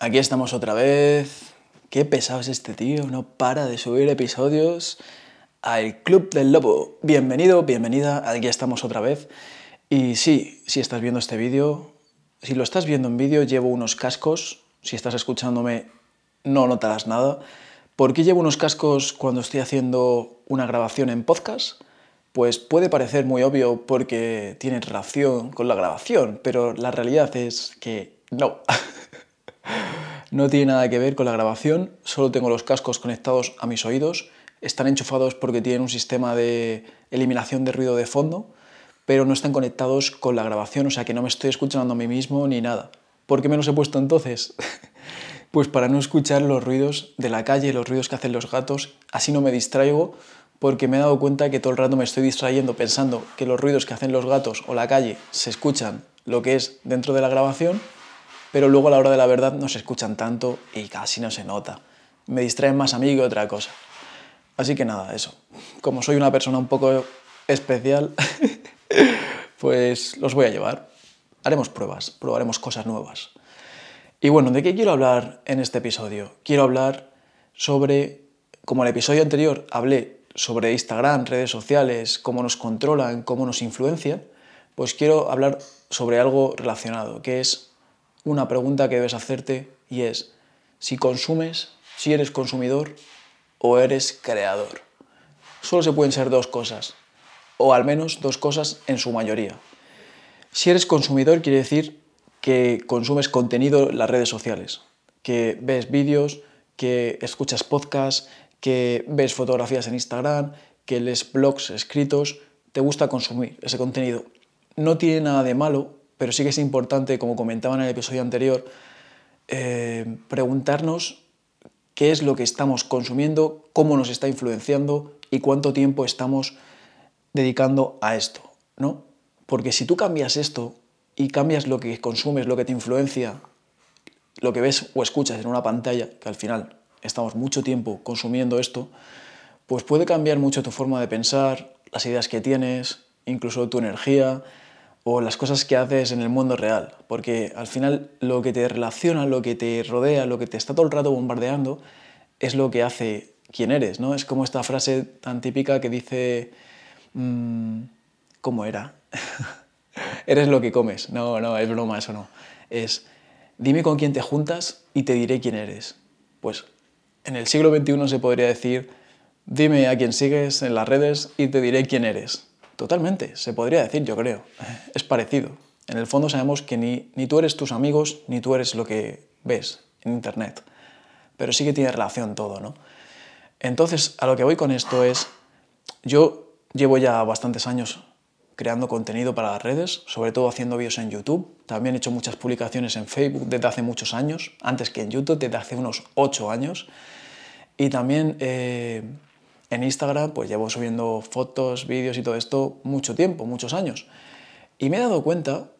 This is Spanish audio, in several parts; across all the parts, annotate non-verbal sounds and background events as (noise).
Aquí estamos otra vez. Qué pesado es este tío, no para de subir episodios al Club del Lobo. Bienvenido, bienvenida, aquí estamos otra vez. Y sí, si estás viendo este vídeo, si lo estás viendo en vídeo, llevo unos cascos. Si estás escuchándome, no notarás nada. ¿Por qué llevo unos cascos cuando estoy haciendo una grabación en podcast? Pues puede parecer muy obvio porque tiene relación con la grabación, pero la realidad es que no. (laughs) no tiene nada que ver con la grabación, solo tengo los cascos conectados a mis oídos, están enchufados porque tienen un sistema de eliminación de ruido de fondo, pero no están conectados con la grabación, o sea que no me estoy escuchando a mí mismo ni nada. ¿Por qué me los he puesto entonces? (laughs) pues para no escuchar los ruidos de la calle, los ruidos que hacen los gatos, así no me distraigo porque me he dado cuenta que todo el rato me estoy distrayendo pensando que los ruidos que hacen los gatos o la calle se escuchan lo que es dentro de la grabación, pero luego a la hora de la verdad no se escuchan tanto y casi no se nota. Me distraen más a mí que otra cosa. Así que nada, eso. Como soy una persona un poco especial, (laughs) pues los voy a llevar. Haremos pruebas, probaremos cosas nuevas. Y bueno, ¿de qué quiero hablar en este episodio? Quiero hablar sobre, como el episodio anterior hablé sobre Instagram, redes sociales, cómo nos controlan, cómo nos influencian, pues quiero hablar sobre algo relacionado, que es una pregunta que debes hacerte y es si consumes, si eres consumidor o eres creador. Solo se pueden ser dos cosas, o al menos dos cosas en su mayoría. Si eres consumidor quiere decir que consumes contenido en las redes sociales, que ves vídeos, que escuchas podcasts, que ves fotografías en Instagram, que lees blogs escritos, te gusta consumir ese contenido. No tiene nada de malo, pero sí que es importante, como comentaba en el episodio anterior, eh, preguntarnos qué es lo que estamos consumiendo, cómo nos está influenciando y cuánto tiempo estamos dedicando a esto, ¿no? Porque si tú cambias esto y cambias lo que consumes, lo que te influencia, lo que ves o escuchas en una pantalla, que al final estamos mucho tiempo consumiendo esto, pues puede cambiar mucho tu forma de pensar, las ideas que tienes, incluso tu energía o las cosas que haces en el mundo real, porque al final lo que te relaciona, lo que te rodea, lo que te está todo el rato bombardeando, es lo que hace quién eres, ¿no? Es como esta frase tan típica que dice, mm, ¿cómo era? (laughs) eres lo que comes. No, no, es broma, eso no. Es, dime con quién te juntas y te diré quién eres. Pues en el siglo XXI se podría decir, dime a quién sigues en las redes y te diré quién eres. Totalmente, se podría decir, yo creo. Es parecido. En el fondo sabemos que ni, ni tú eres tus amigos, ni tú eres lo que ves en Internet. Pero sí que tiene relación todo, ¿no? Entonces, a lo que voy con esto es, yo llevo ya bastantes años creando contenido para las redes, sobre todo haciendo vídeos en YouTube. También he hecho muchas publicaciones en Facebook desde hace muchos años, antes que en YouTube, desde hace unos 8 años. Y también eh, en Instagram pues llevo subiendo fotos, vídeos y todo esto mucho tiempo, muchos años. Y me he dado cuenta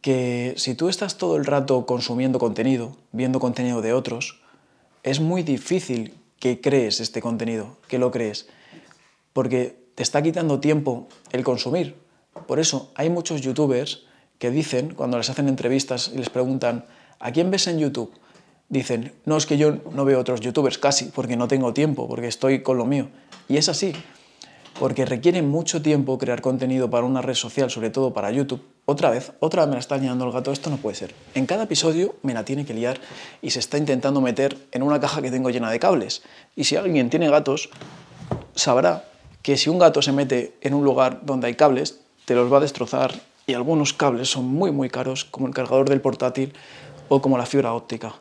que si tú estás todo el rato consumiendo contenido, viendo contenido de otros, es muy difícil que crees este contenido, que lo crees, porque te está quitando tiempo el consumir. Por eso hay muchos youtubers que dicen, cuando les hacen entrevistas y les preguntan, ¿a quién ves en YouTube? Dicen, no es que yo no veo otros youtubers casi, porque no tengo tiempo, porque estoy con lo mío. Y es así, porque requiere mucho tiempo crear contenido para una red social, sobre todo para YouTube. Otra vez, otra vez me la está añadiendo el gato, esto no puede ser. En cada episodio me la tiene que liar y se está intentando meter en una caja que tengo llena de cables. Y si alguien tiene gatos, sabrá que si un gato se mete en un lugar donde hay cables, te los va a destrozar y algunos cables son muy muy caros, como el cargador del portátil o como la fibra óptica.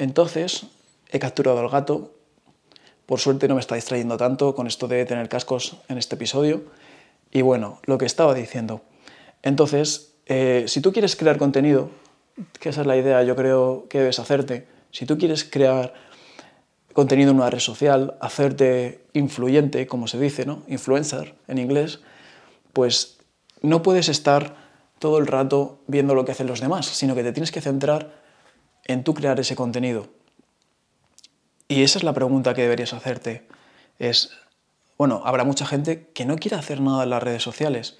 Entonces, he capturado al gato. Por suerte no me está distrayendo tanto con esto de tener cascos en este episodio. Y bueno, lo que estaba diciendo. Entonces, eh, si tú quieres crear contenido, que esa es la idea yo creo que debes hacerte, si tú quieres crear contenido en una red social, hacerte influyente, como se dice, ¿no? Influencer en inglés, pues no puedes estar todo el rato viendo lo que hacen los demás, sino que te tienes que centrar en tú crear ese contenido. Y esa es la pregunta que deberías hacerte. Es, bueno, habrá mucha gente que no quiere hacer nada en las redes sociales,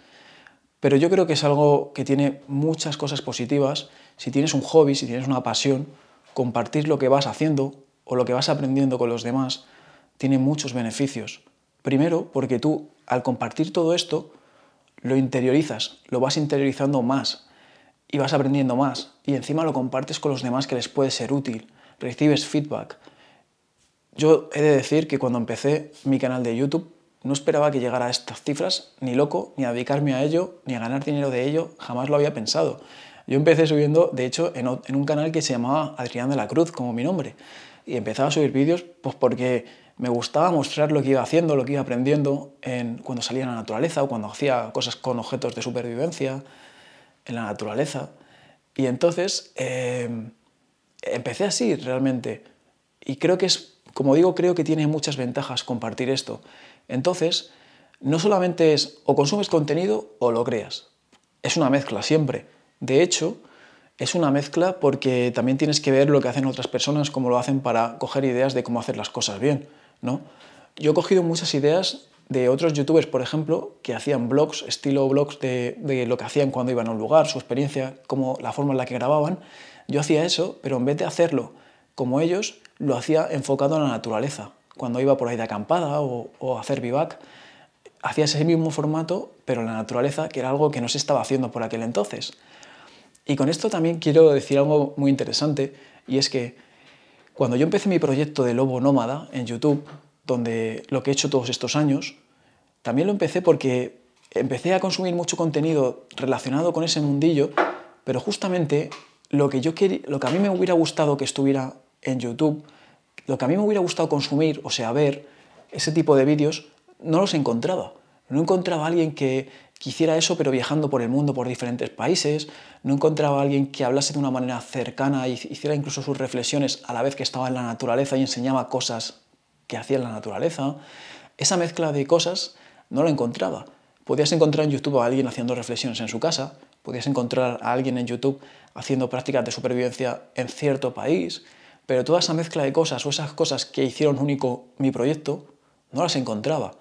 pero yo creo que es algo que tiene muchas cosas positivas si tienes un hobby, si tienes una pasión compartir lo que vas haciendo o lo que vas aprendiendo con los demás tiene muchos beneficios. Primero, porque tú al compartir todo esto lo interiorizas, lo vas interiorizando más y vas aprendiendo más. Y encima lo compartes con los demás que les puede ser útil, recibes feedback. Yo he de decir que cuando empecé mi canal de YouTube no esperaba que llegara a estas cifras, ni loco, ni a dedicarme a ello, ni a ganar dinero de ello, jamás lo había pensado. Yo empecé subiendo, de hecho, en, un canal que se llamaba Adrián de la Cruz, como mi nombre, y empezaba a subir vídeos pues porque me gustaba mostrar lo que iba haciendo, lo que iba aprendiendo en, cuando salía en la naturaleza o cuando hacía cosas con objetos de supervivencia en la naturaleza. Y entonces em, empecé así realmente. Y creo que es, como digo, creo que tiene muchas ventajas compartir esto. Entonces, no solamente es o consumes contenido o lo creas. Es una mezcla siempre. De hecho, es una mezcla porque también tienes que ver lo que hacen otras personas, cómo lo hacen para coger ideas de cómo hacer las cosas bien. ¿no? Yo he cogido muchas ideas de otros youtubers, por ejemplo, que hacían blogs, estilo blogs de, de, lo que hacían cuando iban a un lugar, su experiencia, como la forma en la que grababan. Yo hacía eso, pero en vez de hacerlo como ellos, lo hacía enfocado en la naturaleza cuando iba por ahí de acampada o, a hacer vivac, hacía ese mismo formato, pero en la naturaleza, que era algo que no se estaba haciendo por aquel entonces. Y con esto también quiero decir algo muy interesante, y es que cuando yo empecé mi proyecto de Lobo Nómada en YouTube, donde lo que he hecho todos estos años, también lo empecé porque empecé a consumir mucho contenido relacionado con ese mundillo, pero justamente lo que, yo lo que a mí me hubiera gustado que estuviera en YouTube lo que a mí me hubiera gustado consumir, o sea, ver ese tipo de vídeos, no los encontraba. No encontraba a alguien que quisiera eso, pero viajando por el mundo, por diferentes países. No encontraba a alguien que hablase de una manera cercana y hiciera incluso sus reflexiones a la vez que estaba en la naturaleza y enseñaba cosas que hacía en la naturaleza. Esa mezcla de cosas no la encontraba. Podías encontrar en YouTube a alguien haciendo reflexiones en su casa, podías encontrar a alguien en YouTube haciendo prácticas de supervivencia en cierto país, pero toda esa mezcla de cosas o esas cosas que hicieron único mi proyecto, no las encontraba.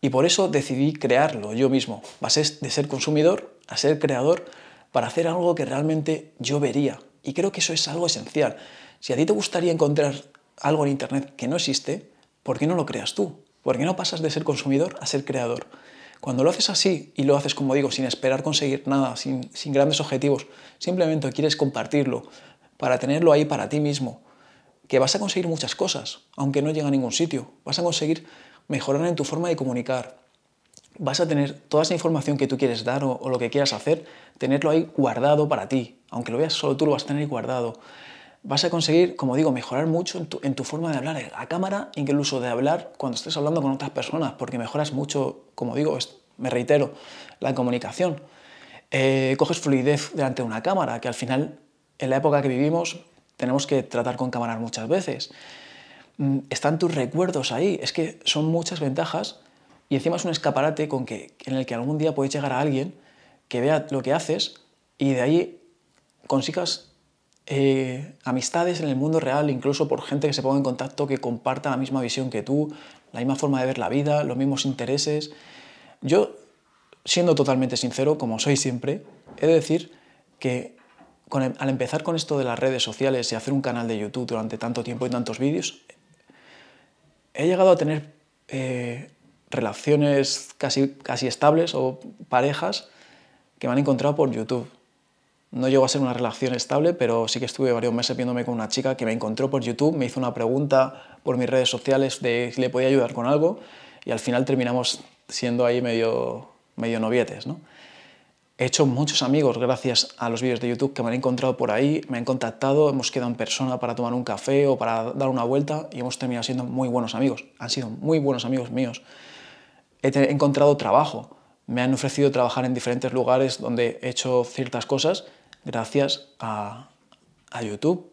Y por eso decidí crearlo yo mismo. Pasé de ser consumidor a ser creador para hacer algo que realmente yo vería. Y creo que eso es algo esencial. Si a ti te gustaría encontrar algo en Internet que no existe, ¿por qué no lo creas tú? ¿Por qué no pasas de ser consumidor a ser creador? Cuando lo haces así y lo haces, como digo, sin esperar conseguir nada, sin, sin grandes objetivos, simplemente quieres compartirlo para tenerlo ahí para ti mismo, que vas a conseguir muchas cosas, aunque no llegue a ningún sitio. Vas a conseguir mejorar en tu forma de comunicar. Vas a tener toda esa información que tú quieres dar o, lo que quieras hacer, tenerlo ahí guardado para ti. Aunque lo veas solo tú, lo vas a tener guardado. Vas a conseguir, como digo, mejorar mucho en tu, forma de hablar a cámara, incluso de hablar cuando estés hablando con otras personas, porque mejoras mucho, como digo, me reitero, la comunicación. Eh, coges fluidez delante de una cámara, que al final, en la época que vivimos, tenemos que tratar con cámaras muchas veces. Mm, están tus recuerdos ahí, es que son muchas ventajas y encima es un escaparate con que, en el que algún día puedes llegar a alguien que vea lo que haces y de ahí consigas eh, amistades en el mundo real, incluso por gente que se ponga en contacto, que comparta la misma visión que tú, la misma forma de ver la vida, los mismos intereses. Yo, siendo totalmente sincero, como soy siempre, he de decir que al empezar con esto de las redes sociales y hacer un canal de YouTube durante tanto tiempo y tantos vídeos, he llegado a tener eh, relaciones casi, casi estables o parejas que me han encontrado por YouTube. No llegó a ser una relación estable, pero sí que estuve varios meses viéndome con una chica que me encontró por YouTube, me hizo una pregunta por mis redes sociales de si le podía ayudar con algo y al final terminamos siendo ahí medio, novietes. ¿no? He hecho muchos amigos gracias a los vídeos de YouTube que me han encontrado por ahí, me han contactado, hemos quedado en persona para tomar un café o para dar una vuelta y hemos terminado siendo muy buenos amigos. Han sido muy buenos amigos míos. He encontrado trabajo, me han ofrecido trabajar en diferentes lugares donde he hecho ciertas cosas gracias a, a YouTube.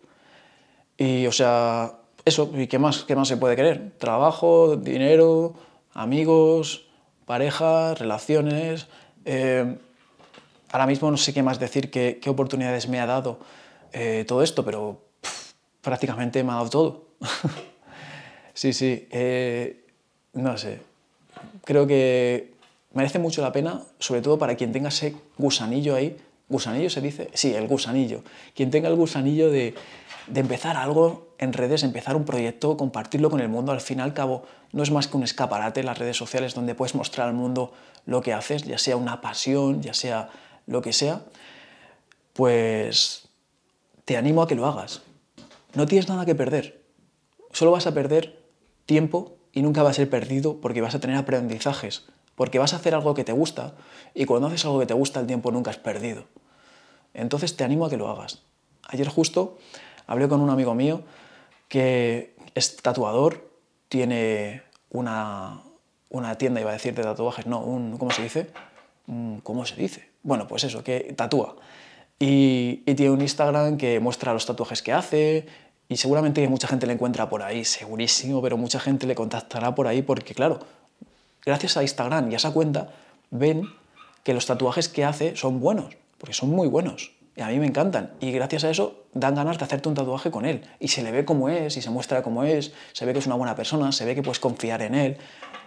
Y o sea, eso, ¿y qué más, qué más se puede querer? Trabajo, dinero, amigos, pareja, relaciones. Eh, ahora mismo no sé qué más decir, qué, oportunidades me ha dado eh, todo esto, pero prácticamente me ha dado todo. (laughs) sí, sí, eh, no sé. Creo que merece mucho la pena, sobre todo para quien tenga ese gusanillo ahí. ¿Gusanillo se dice? Sí, el gusanillo. Quien tenga el gusanillo de, empezar algo en redes, empezar un proyecto, compartirlo con el mundo. Al fin y al cabo, no es más que un escaparate las redes sociales donde puedes mostrar al mundo lo que haces, ya sea una pasión, ya sea lo que sea. Pues te animo a que lo hagas. No tienes nada que perder. Solo vas a perder tiempo y nunca va a ser perdido porque vas a tener aprendizajes, porque vas a hacer algo que te gusta y cuando haces algo que te gusta el tiempo nunca es perdido. Entonces te animo a que lo hagas. Ayer justo hablé con un amigo mío que es tatuador, tiene una, una tienda, iba a decir, de tatuajes, no, un, ¿cómo se dice? ¿Cómo se dice? Bueno, pues eso, que tatúa. Y, y, tiene un Instagram que muestra los tatuajes que hace y seguramente mucha gente le encuentra por ahí, segurísimo, pero mucha gente le contactará por ahí porque, claro, gracias a Instagram y a esa cuenta ven que los tatuajes que hace son buenos, porque son muy buenos. Y a mí me encantan. Y gracias a eso dan ganas de hacerte un tatuaje con él. Y se le ve como es, y se muestra como es, se ve que es una buena persona, se ve que puedes confiar en él.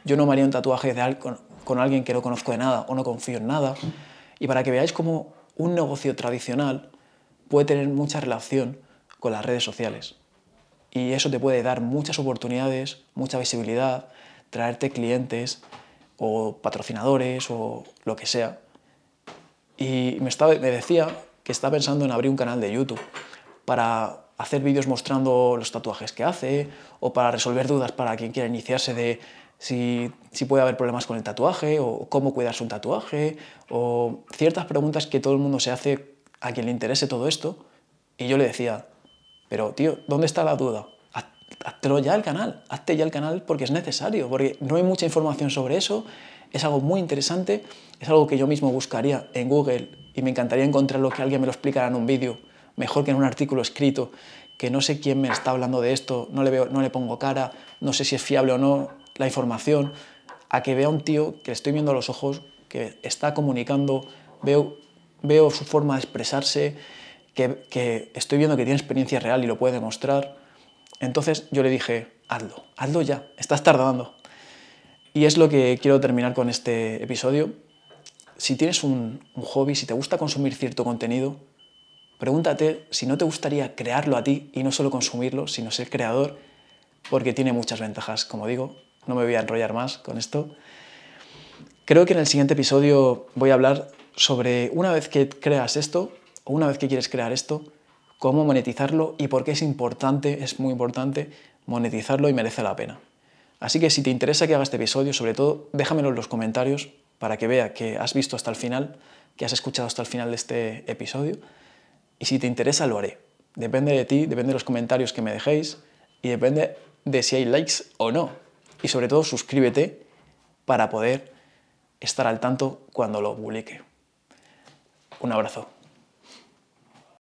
Yo no me haría un tatuaje con, con alguien que no conozco de nada o no confío en nada. Y para que veáis cómo un negocio tradicional puede tener mucha relación con las redes sociales. Y eso te puede dar muchas oportunidades, mucha visibilidad, traerte clientes o patrocinadores o lo que sea. Y me, decía que está pensando en abrir un canal de YouTube para hacer vídeos mostrando los tatuajes que hace o para resolver dudas para quien quiera iniciarse de si, si, puede haber problemas con el tatuaje o cómo cuidarse un tatuaje o ciertas preguntas que todo el mundo se hace a quien le interese todo esto. Y yo le decía, pero tío, ¿dónde está la duda? Hazte ya el canal, hazte ya el canal porque es necesario, porque no hay mucha información sobre eso, es algo muy interesante, es algo que yo mismo buscaría en Google y me encantaría encontrar lo que alguien me lo explicara en un vídeo, mejor que en un artículo escrito, que no sé quién me está hablando de esto, no le, veo, no le pongo cara, no sé si es fiable o no la información, a que vea un tío que le estoy viendo a los ojos, que está comunicando, veo, veo su forma de expresarse, que, que estoy viendo que tiene experiencia real y lo puede demostrar. Entonces yo le dije, hazlo, hazlo ya, estás tardando. Y es lo que quiero terminar con este episodio si tienes un, hobby, si te gusta consumir cierto contenido, pregúntate si no te gustaría crearlo a ti y no solo consumirlo, sino ser creador, porque tiene muchas ventajas, como digo. No me voy a enrollar más con esto. Creo que en el siguiente episodio voy a hablar sobre una vez que creas esto, o una vez que quieres crear esto, cómo monetizarlo y por qué es importante, es muy importante, monetizarlo y merece la pena. Así que si te interesa que haga este episodio, sobre todo, déjamelo en los comentarios para que vea que has visto hasta el final, que has escuchado hasta el final de este episodio. Y si te interesa, lo haré. Depende de ti, depende de los comentarios que me dejéis y depende de si hay likes o no. Y sobre todo, suscríbete para poder estar al tanto cuando lo publique. Un abrazo.